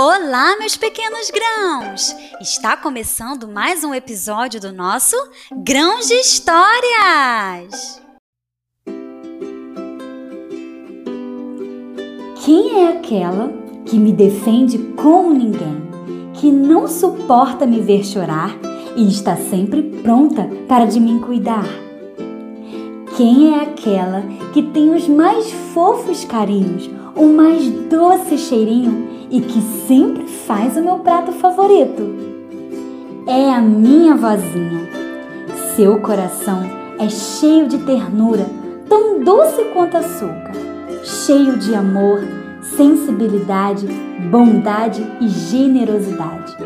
Olá, meus pequenos grãos! Está começando mais um episódio do nosso Grãos de Histórias! Quem é aquela que me defende como ninguém, que não suporta me ver chorar e está sempre pronta para de mim cuidar? Quem é aquela que tem os mais fofos carinhos, o mais doce cheirinho e que sempre faz o meu prato favorito? É a minha vozinha. Seu coração é cheio de ternura, tão doce quanto açúcar, cheio de amor, sensibilidade, bondade e generosidade.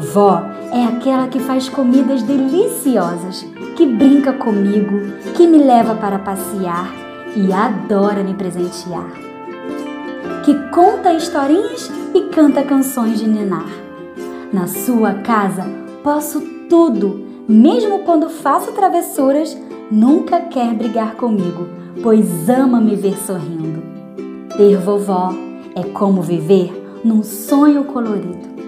Vó é aquela que faz comidas deliciosas que brinca comigo, que me leva para passear e adora me presentear. Que conta historinhas e canta canções de ninar. Na sua casa posso tudo, mesmo quando faço travessuras, nunca quer brigar comigo, pois ama me ver sorrindo. Ter vovó é como viver num sonho colorido.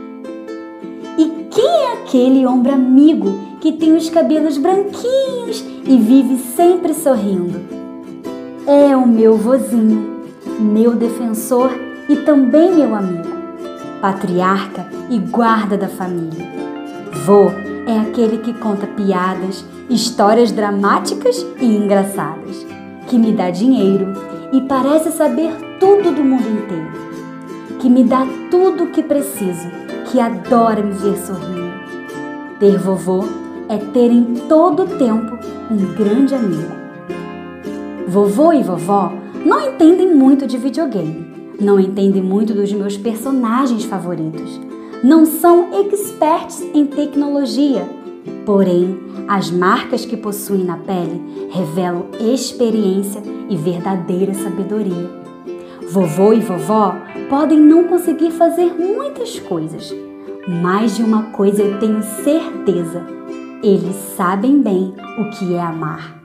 Aquele ombro amigo que tem os cabelos branquinhos e vive sempre sorrindo. É o meu vozinho, meu defensor e também meu amigo, patriarca e guarda da família. Vô é aquele que conta piadas, histórias dramáticas e engraçadas, que me dá dinheiro e parece saber tudo do mundo inteiro, que me dá tudo o que preciso, que adora me ver sorrindo. Ter vovô é ter em todo tempo um grande amigo. Vovô e vovó não entendem muito de videogame, não entendem muito dos meus personagens favoritos, não são experts em tecnologia, porém, as marcas que possuem na pele revelam experiência e verdadeira sabedoria. Vovô e vovó podem não conseguir fazer muitas coisas, mas de uma coisa eu tenho certeza eles sabem bem o que é amar.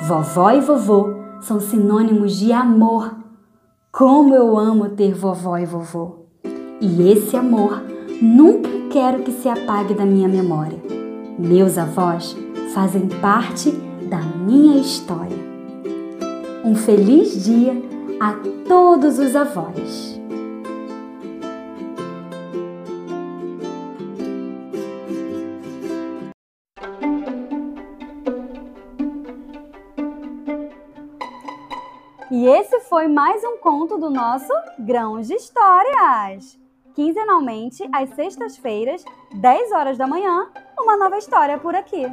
Vovó e vovô são sinônimos de amor. Como eu amo ter vovó e vovô. E esse amor nunca quero que se apague da minha memória. Meus avós fazem parte da minha história. Um feliz dia a todos os avós. E esse foi mais um conto do nosso Grãos de Histórias. Quinzenalmente, às sextas-feiras, 10 horas da manhã, uma nova história por aqui.